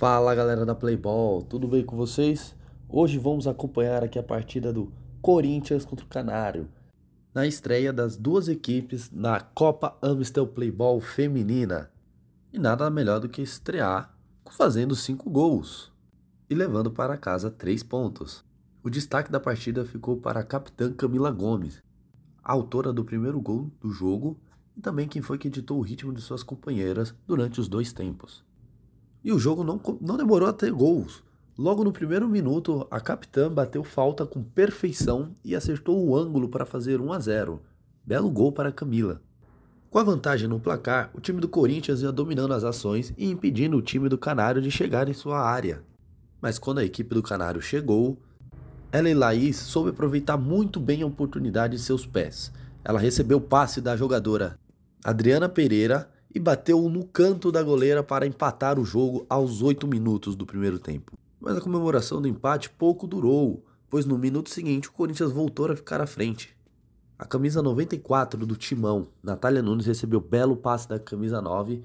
Fala galera da Playball, tudo bem com vocês? Hoje vamos acompanhar aqui a partida do Corinthians contra o Canário, na estreia das duas equipes na Copa Amstel Playball Feminina. E nada melhor do que estrear fazendo cinco gols e levando para casa três pontos. O destaque da partida ficou para a capitã Camila Gomes, autora do primeiro gol do jogo e também quem foi que editou o ritmo de suas companheiras durante os dois tempos. E o jogo não, não demorou a ter gols. Logo no primeiro minuto, a capitã bateu falta com perfeição e acertou o ângulo para fazer 1 a 0. Belo gol para Camila. Com a vantagem no placar, o time do Corinthians ia dominando as ações e impedindo o time do Canário de chegar em sua área. Mas quando a equipe do Canário chegou, ela e Laís soube aproveitar muito bem a oportunidade em seus pés. Ela recebeu o passe da jogadora Adriana Pereira e bateu no canto da goleira para empatar o jogo aos 8 minutos do primeiro tempo. Mas a comemoração do empate pouco durou, pois no minuto seguinte o Corinthians voltou a ficar à frente. A camisa 94 do Timão, Natália Nunes, recebeu belo passe da camisa 9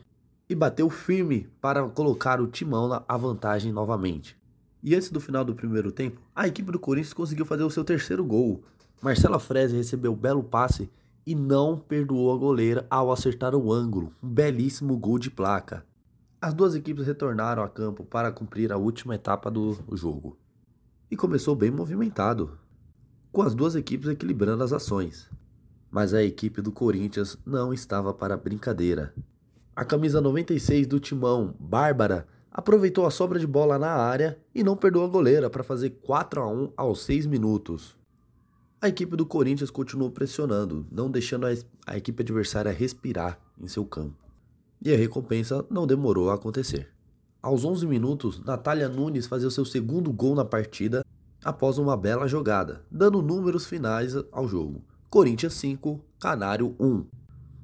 e bateu firme para colocar o Timão na vantagem novamente. E antes do final do primeiro tempo, a equipe do Corinthians conseguiu fazer o seu terceiro gol. Marcela Freze recebeu belo passe e não perdoou a goleira ao acertar o ângulo, um belíssimo gol de placa. As duas equipes retornaram a campo para cumprir a última etapa do jogo. E começou bem movimentado, com as duas equipes equilibrando as ações. Mas a equipe do Corinthians não estava para brincadeira. A camisa 96 do Timão, Bárbara, aproveitou a sobra de bola na área e não perdoou a goleira para fazer 4 a 1 aos 6 minutos. A equipe do Corinthians continuou pressionando, não deixando a, a equipe adversária respirar em seu campo. E a recompensa não demorou a acontecer. Aos 11 minutos, Natália Nunes fazia o seu segundo gol na partida após uma bela jogada, dando números finais ao jogo. Corinthians 5, Canário 1.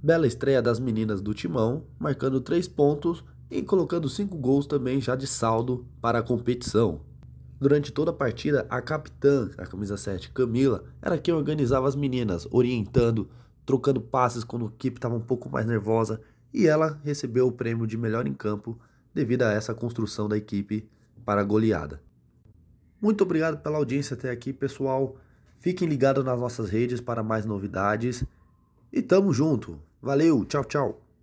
Bela estreia das meninas do Timão, marcando 3 pontos e colocando 5 gols também já de saldo para a competição. Durante toda a partida, a capitã, a camisa 7, Camila, era quem organizava as meninas, orientando, trocando passes quando a equipe estava um pouco mais nervosa, e ela recebeu o prêmio de melhor em campo devido a essa construção da equipe para a goleada. Muito obrigado pela audiência até aqui, pessoal. Fiquem ligados nas nossas redes para mais novidades. E tamo junto. Valeu, tchau, tchau.